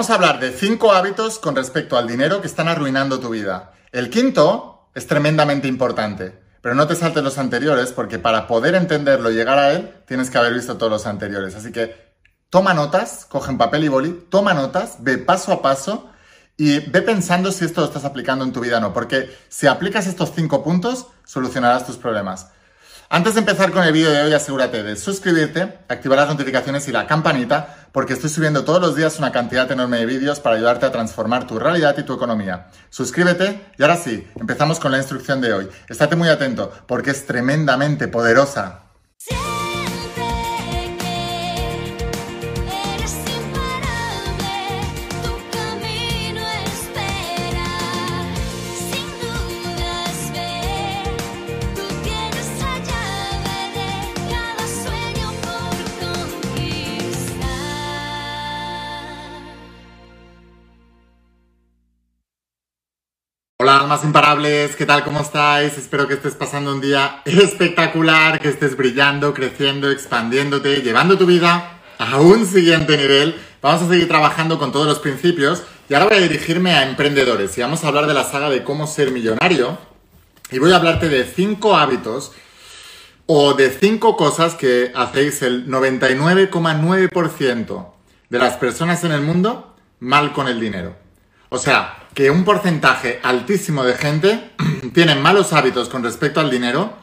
Vamos a hablar de cinco hábitos con respecto al dinero que están arruinando tu vida. El quinto es tremendamente importante, pero no te saltes los anteriores porque para poder entenderlo y llegar a él tienes que haber visto todos los anteriores. Así que toma notas, coge papel y boli, toma notas, ve paso a paso y ve pensando si esto lo estás aplicando en tu vida o no, porque si aplicas estos cinco puntos, solucionarás tus problemas. Antes de empezar con el vídeo de hoy, asegúrate de suscribirte, activar las notificaciones y la campanita, porque estoy subiendo todos los días una cantidad enorme de vídeos para ayudarte a transformar tu realidad y tu economía. Suscríbete y ahora sí, empezamos con la instrucción de hoy. Estate muy atento, porque es tremendamente poderosa. Almas imparables, ¿qué tal? ¿Cómo estáis? Espero que estés pasando un día espectacular, que estés brillando, creciendo, expandiéndote, llevando tu vida a un siguiente nivel. Vamos a seguir trabajando con todos los principios y ahora voy a dirigirme a emprendedores y vamos a hablar de la saga de cómo ser millonario y voy a hablarte de cinco hábitos o de cinco cosas que hacéis el 99,9% de las personas en el mundo mal con el dinero. O sea, que un porcentaje altísimo de gente tiene malos hábitos con respecto al dinero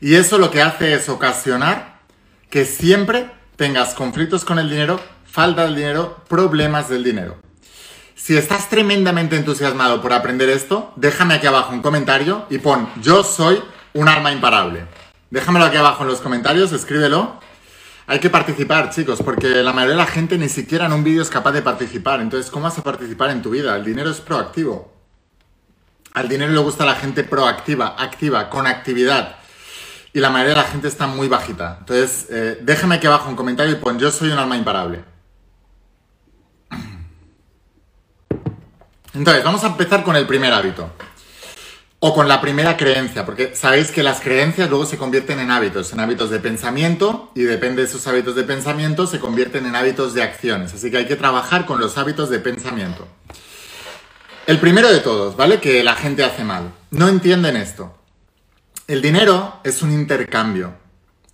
y eso lo que hace es ocasionar que siempre tengas conflictos con el dinero, falta del dinero, problemas del dinero. Si estás tremendamente entusiasmado por aprender esto, déjame aquí abajo un comentario y pon yo soy un alma imparable. Déjamelo aquí abajo en los comentarios, escríbelo hay que participar, chicos, porque la mayoría de la gente ni siquiera en un vídeo es capaz de participar. Entonces, ¿cómo vas a participar en tu vida? El dinero es proactivo. Al dinero le gusta la gente proactiva, activa, con actividad. Y la mayoría de la gente está muy bajita. Entonces, eh, déjame aquí abajo un comentario y pon yo soy un alma imparable. Entonces, vamos a empezar con el primer hábito. O con la primera creencia, porque sabéis que las creencias luego se convierten en hábitos, en hábitos de pensamiento y depende de esos hábitos de pensamiento se convierten en hábitos de acciones. Así que hay que trabajar con los hábitos de pensamiento. El primero de todos, ¿vale? Que la gente hace mal. No entienden esto. El dinero es un intercambio.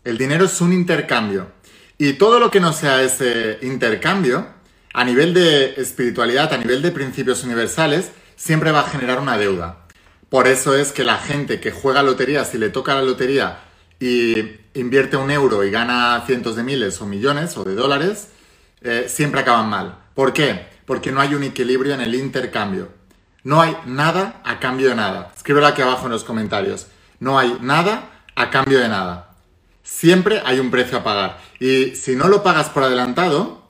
El dinero es un intercambio. Y todo lo que no sea ese intercambio, a nivel de espiritualidad, a nivel de principios universales, siempre va a generar una deuda. Por eso es que la gente que juega lotería, si le toca la lotería y invierte un euro y gana cientos de miles o millones o de dólares, eh, siempre acaban mal. ¿Por qué? Porque no hay un equilibrio en el intercambio. No hay nada a cambio de nada. Escríbelo aquí abajo en los comentarios. No hay nada a cambio de nada. Siempre hay un precio a pagar. Y si no lo pagas por adelantado,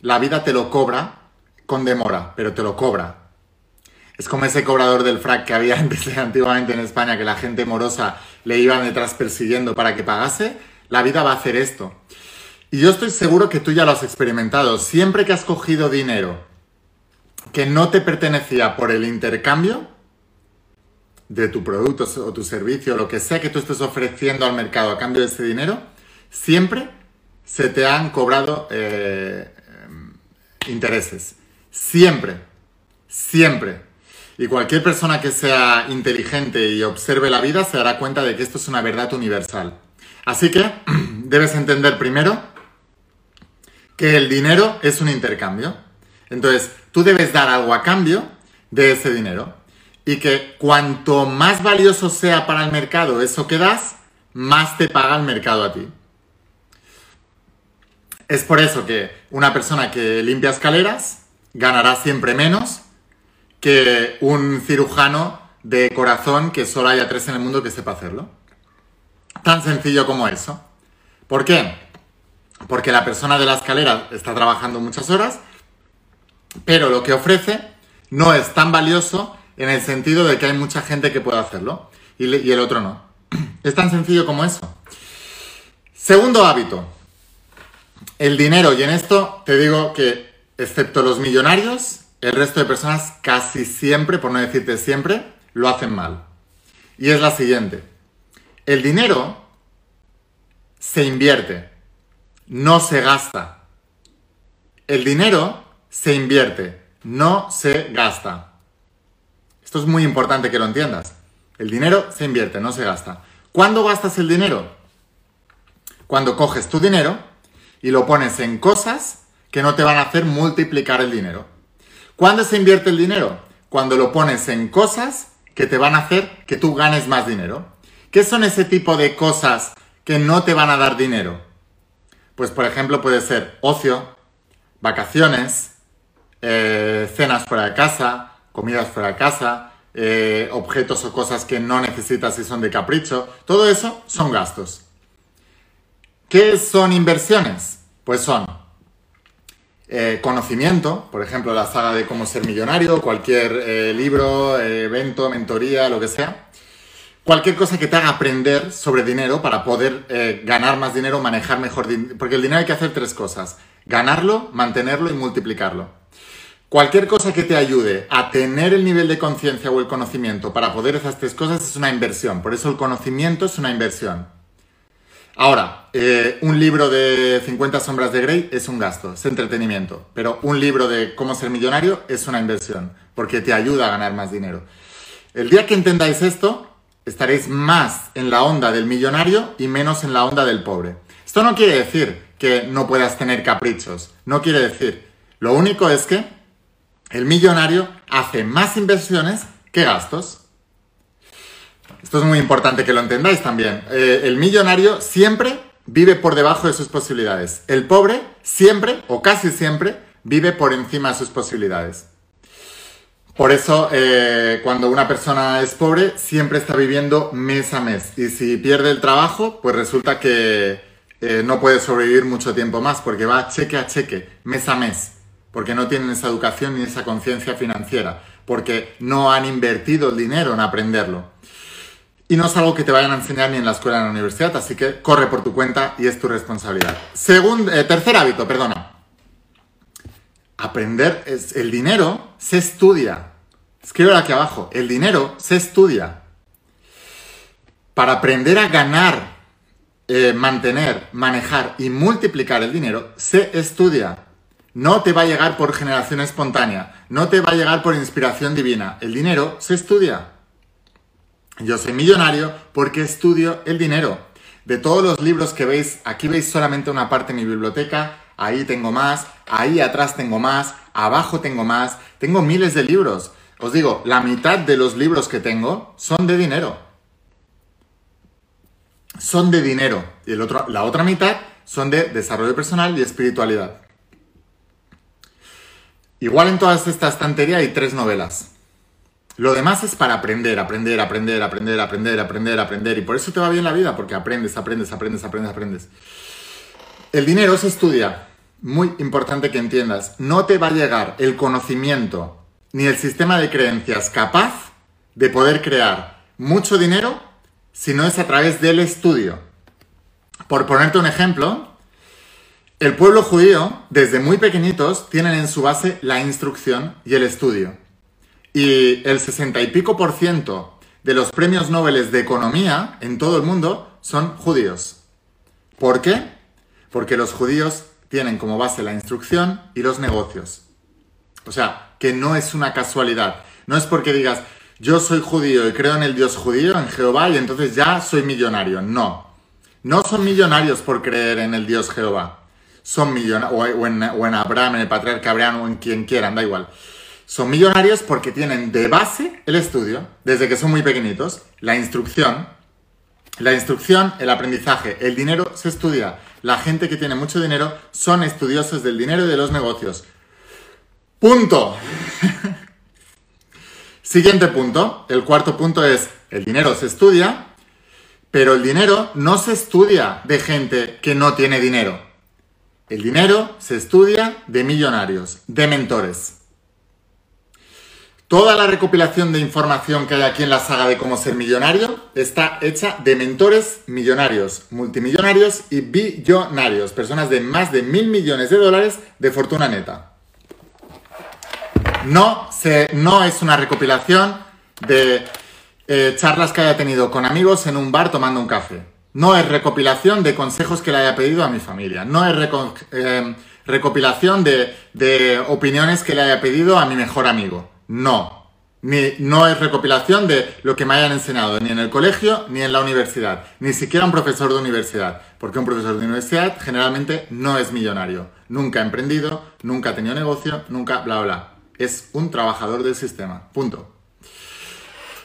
la vida te lo cobra con demora, pero te lo cobra. Es como ese cobrador del frac que había antiguamente en España, que la gente morosa le iban detrás persiguiendo para que pagase. La vida va a hacer esto. Y yo estoy seguro que tú ya lo has experimentado. Siempre que has cogido dinero que no te pertenecía por el intercambio de tu producto o tu servicio, lo que sea que tú estés ofreciendo al mercado a cambio de ese dinero, siempre se te han cobrado eh, intereses. Siempre. Siempre. Y cualquier persona que sea inteligente y observe la vida se dará cuenta de que esto es una verdad universal. Así que debes entender primero que el dinero es un intercambio. Entonces, tú debes dar algo a cambio de ese dinero. Y que cuanto más valioso sea para el mercado eso que das, más te paga el mercado a ti. Es por eso que una persona que limpia escaleras ganará siempre menos que un cirujano de corazón que solo haya tres en el mundo que sepa hacerlo. Tan sencillo como eso. ¿Por qué? Porque la persona de la escalera está trabajando muchas horas, pero lo que ofrece no es tan valioso en el sentido de que hay mucha gente que puede hacerlo y, y el otro no. Es tan sencillo como eso. Segundo hábito. El dinero. Y en esto te digo que, excepto los millonarios, el resto de personas casi siempre, por no decirte siempre, lo hacen mal. Y es la siguiente. El dinero se invierte, no se gasta. El dinero se invierte, no se gasta. Esto es muy importante que lo entiendas. El dinero se invierte, no se gasta. ¿Cuándo gastas el dinero? Cuando coges tu dinero y lo pones en cosas que no te van a hacer multiplicar el dinero. ¿Cuándo se invierte el dinero? Cuando lo pones en cosas que te van a hacer que tú ganes más dinero. ¿Qué son ese tipo de cosas que no te van a dar dinero? Pues por ejemplo puede ser ocio, vacaciones, eh, cenas fuera de casa, comidas fuera de casa, eh, objetos o cosas que no necesitas y son de capricho. Todo eso son gastos. ¿Qué son inversiones? Pues son eh, conocimiento, por ejemplo, la saga de cómo ser millonario, cualquier libro, evento, mentoría, lo que sea. Cualquier cosa que te haga aprender sobre dinero para poder ganar más dinero, manejar mejor dinero. Porque el dinero hay que hacer tres cosas. Ganarlo, mantenerlo y multiplicarlo. Cualquier cosa que te ayude a tener el nivel de conciencia o el conocimiento para poder hacer estas cosas es una inversión. Por eso el conocimiento es una inversión. Ahora, eh, un libro de 50 sombras de Grey es un gasto, es entretenimiento. Pero un libro de cómo ser millonario es una inversión, porque te ayuda a ganar más dinero. El día que entendáis esto, estaréis más en la onda del millonario y menos en la onda del pobre. Esto no quiere decir que no puedas tener caprichos, no quiere decir. Lo único es que el millonario hace más inversiones que gastos. Esto es muy importante que lo entendáis también. Eh, el millonario siempre vive por debajo de sus posibilidades. El pobre siempre, o casi siempre, vive por encima de sus posibilidades. Por eso, eh, cuando una persona es pobre, siempre está viviendo mes a mes. Y si pierde el trabajo, pues resulta que eh, no puede sobrevivir mucho tiempo más, porque va cheque a cheque, mes a mes porque no tienen esa educación ni esa conciencia financiera, porque no han invertido el dinero en aprenderlo. Y no es algo que te vayan a enseñar ni en la escuela ni en la universidad, así que corre por tu cuenta y es tu responsabilidad. Segundo, eh, tercer hábito, perdona. Aprender es el dinero se estudia. Escribe aquí abajo, el dinero se estudia. Para aprender a ganar, eh, mantener, manejar y multiplicar el dinero, se estudia. No te va a llegar por generación espontánea, no te va a llegar por inspiración divina. El dinero se estudia. Yo soy millonario porque estudio el dinero. De todos los libros que veis, aquí veis solamente una parte de mi biblioteca, ahí tengo más, ahí atrás tengo más, abajo tengo más, tengo miles de libros. Os digo, la mitad de los libros que tengo son de dinero. Son de dinero. Y el otro, la otra mitad son de desarrollo personal y espiritualidad. Igual en toda esta estantería hay tres novelas. Lo demás es para aprender, aprender, aprender, aprender, aprender, aprender, aprender. Y por eso te va bien la vida, porque aprendes, aprendes, aprendes, aprendes, aprendes. El dinero se estudia. Muy importante que entiendas. No te va a llegar el conocimiento ni el sistema de creencias capaz de poder crear mucho dinero si no es a través del estudio. Por ponerte un ejemplo, el pueblo judío, desde muy pequeñitos, tienen en su base la instrucción y el estudio. Y el sesenta y pico por ciento de los premios Nobel de economía en todo el mundo son judíos. ¿Por qué? Porque los judíos tienen como base la instrucción y los negocios. O sea, que no es una casualidad. No es porque digas, yo soy judío y creo en el Dios judío, en Jehová, y entonces ya soy millonario. No. No son millonarios por creer en el Dios Jehová son millonarios, o, en, Abraham, en el patriarca Abraham, o en quien quieran, da igual. Son millonarios porque tienen de base el estudio, desde que son muy pequeñitos, la instrucción. La instrucción, el aprendizaje, el dinero se estudia. La gente que tiene mucho dinero son estudiosos del dinero y de los negocios. Punto. Siguiente punto. El cuarto punto es, el dinero se estudia, pero el dinero no se estudia de gente que no tiene dinero. El dinero se estudia de millonarios, de mentores. Toda la recopilación de información que hay aquí en la saga de cómo ser millonario está hecha de mentores millonarios, multimillonarios y billonarios, personas de más de mil millones de dólares de fortuna neta. No, se, no es una recopilación de eh, charlas que haya tenido con amigos en un bar tomando un café. No es recopilación de consejos que le haya pedido a mi familia. No es eh, recopilación de, de opiniones que le haya pedido a mi mejor amigo. No. Ni, no es recopilación de lo que me hayan enseñado ni en el colegio ni en la universidad. Ni siquiera un profesor de universidad. Porque un profesor de universidad generalmente no es millonario. Nunca ha emprendido, nunca ha tenido negocio, nunca bla bla. Es un trabajador del sistema. Punto.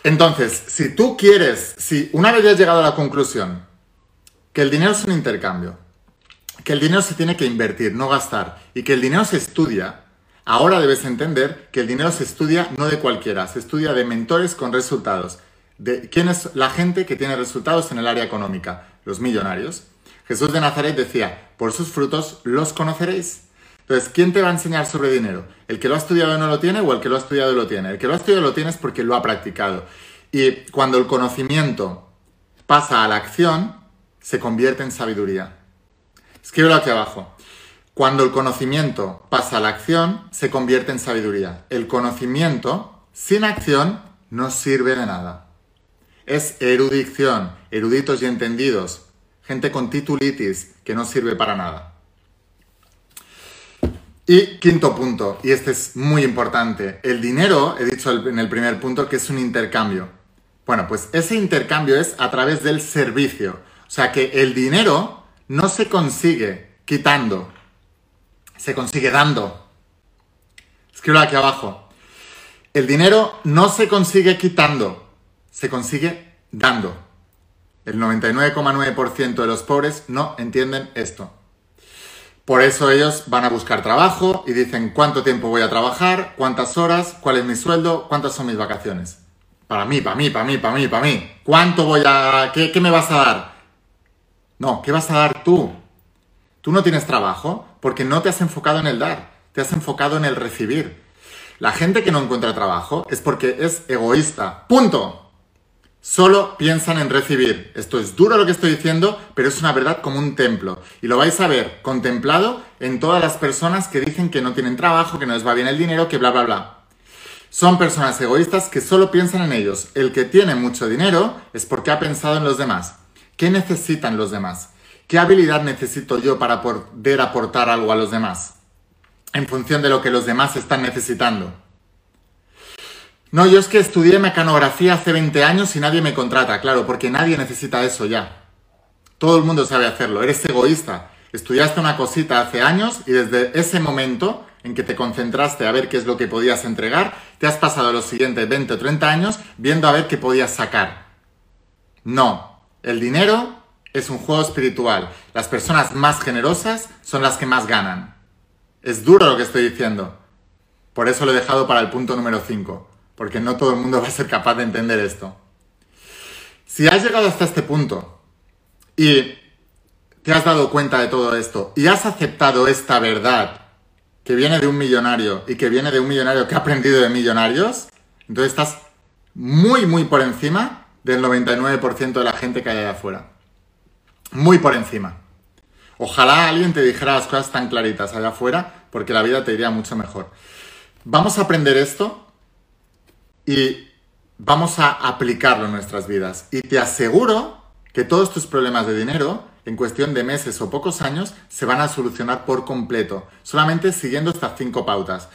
Entonces, si tú quieres, si una vez ya has llegado a la conclusión que el dinero es un intercambio, que el dinero se tiene que invertir, no gastar, y que el dinero se estudia, ahora debes entender que el dinero se estudia no de cualquiera, se estudia de mentores con resultados. De quién es la gente que tiene resultados en el área económica, los millonarios. Jesús de Nazaret decía, por sus frutos los conoceréis. Entonces, ¿quién te va a enseñar sobre dinero? ¿El que lo ha estudiado no lo tiene o el que lo ha estudiado lo tiene? El que lo ha estudiado lo tiene es porque lo ha practicado. Y cuando el conocimiento pasa a la acción, se convierte en sabiduría. Escríbelo aquí abajo. Cuando el conocimiento pasa a la acción, se convierte en sabiduría. El conocimiento sin acción no sirve de nada. Es erudición, eruditos y entendidos, gente con titulitis que no sirve para nada. Y quinto punto, y este es muy importante, el dinero, he dicho en el primer punto que es un intercambio. Bueno, pues ese intercambio es a través del servicio. O sea que el dinero no se consigue quitando, se consigue dando. Escribo aquí abajo. El dinero no se consigue quitando, se consigue dando. El 99,9% de los pobres no entienden esto. Por eso ellos van a buscar trabajo y dicen cuánto tiempo voy a trabajar, cuántas horas, cuál es mi sueldo, cuántas son mis vacaciones. Para mí, para mí, para mí, para mí, para mí. ¿Cuánto voy a... ¿Qué, qué me vas a dar? No, ¿qué vas a dar tú? Tú no tienes trabajo porque no te has enfocado en el dar, te has enfocado en el recibir. La gente que no encuentra trabajo es porque es egoísta. Punto. Solo piensan en recibir. Esto es duro lo que estoy diciendo, pero es una verdad como un templo. Y lo vais a ver contemplado en todas las personas que dicen que no tienen trabajo, que no les va bien el dinero, que bla, bla, bla. Son personas egoístas que solo piensan en ellos. El que tiene mucho dinero es porque ha pensado en los demás. ¿Qué necesitan los demás? ¿Qué habilidad necesito yo para poder aportar algo a los demás? En función de lo que los demás están necesitando. No, yo es que estudié mecanografía hace 20 años y nadie me contrata, claro, porque nadie necesita eso ya. Todo el mundo sabe hacerlo, eres egoísta. Estudiaste una cosita hace años y desde ese momento en que te concentraste a ver qué es lo que podías entregar, te has pasado los siguientes 20 o 30 años viendo a ver qué podías sacar. No, el dinero es un juego espiritual. Las personas más generosas son las que más ganan. Es duro lo que estoy diciendo. Por eso lo he dejado para el punto número 5 porque no todo el mundo va a ser capaz de entender esto. Si has llegado hasta este punto y te has dado cuenta de todo esto y has aceptado esta verdad que viene de un millonario y que viene de un millonario que ha aprendido de millonarios, entonces estás muy, muy por encima del 99% de la gente que hay allá afuera. Muy por encima. Ojalá alguien te dijera las cosas tan claritas allá afuera, porque la vida te iría mucho mejor. Vamos a aprender esto y vamos a aplicarlo en nuestras vidas. Y te aseguro que todos tus problemas de dinero, en cuestión de meses o pocos años, se van a solucionar por completo, solamente siguiendo estas cinco pautas.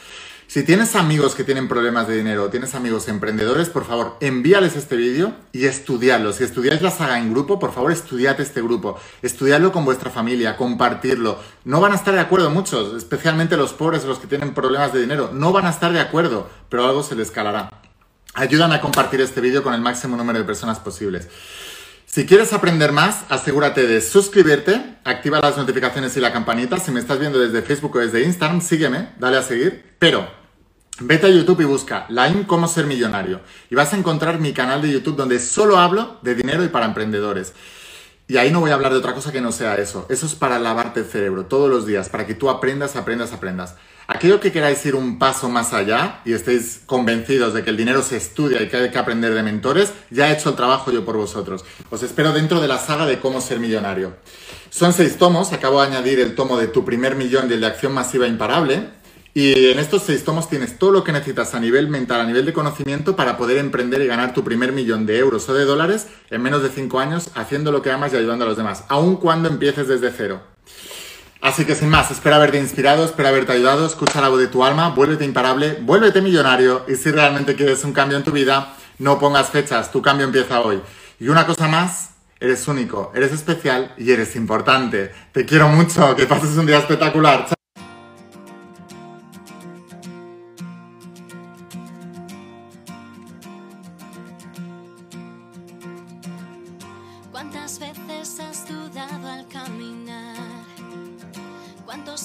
Si tienes amigos que tienen problemas de dinero, tienes amigos emprendedores, por favor, envíales este vídeo y estudiadlo. Si estudiáis la saga en grupo, por favor, estudiad este grupo. Estudiadlo con vuestra familia, compartirlo. No van a estar de acuerdo muchos, especialmente los pobres, los que tienen problemas de dinero. No van a estar de acuerdo, pero algo se les calará. Ayúdame a compartir este vídeo con el máximo número de personas posibles. Si quieres aprender más, asegúrate de suscribirte, activa las notificaciones y la campanita. Si me estás viendo desde Facebook o desde Instagram, sígueme, dale a seguir. Pero vete a YouTube y busca Line Cómo Ser Millonario. Y vas a encontrar mi canal de YouTube donde solo hablo de dinero y para emprendedores. Y ahí no voy a hablar de otra cosa que no sea eso. Eso es para lavarte el cerebro todos los días, para que tú aprendas, aprendas, aprendas. Aquello que queráis ir un paso más allá y estéis convencidos de que el dinero se estudia y que hay que aprender de mentores, ya he hecho el trabajo yo por vosotros. Os espero dentro de la saga de cómo ser millonario. Son seis tomos, acabo de añadir el tomo de tu primer millón y el de acción masiva imparable. Y en estos seis tomos tienes todo lo que necesitas a nivel mental, a nivel de conocimiento para poder emprender y ganar tu primer millón de euros o de dólares en menos de cinco años haciendo lo que amas y ayudando a los demás, aun cuando empieces desde cero. Así que sin más, espero haberte inspirado, espero haberte ayudado, escucha la voz de tu alma, vuélvete imparable, vuélvete millonario y si realmente quieres un cambio en tu vida, no pongas fechas, tu cambio empieza hoy. Y una cosa más, eres único, eres especial y eres importante. Te quiero mucho, que pases un día espectacular. ¿Cuántas veces has dudado al caminar?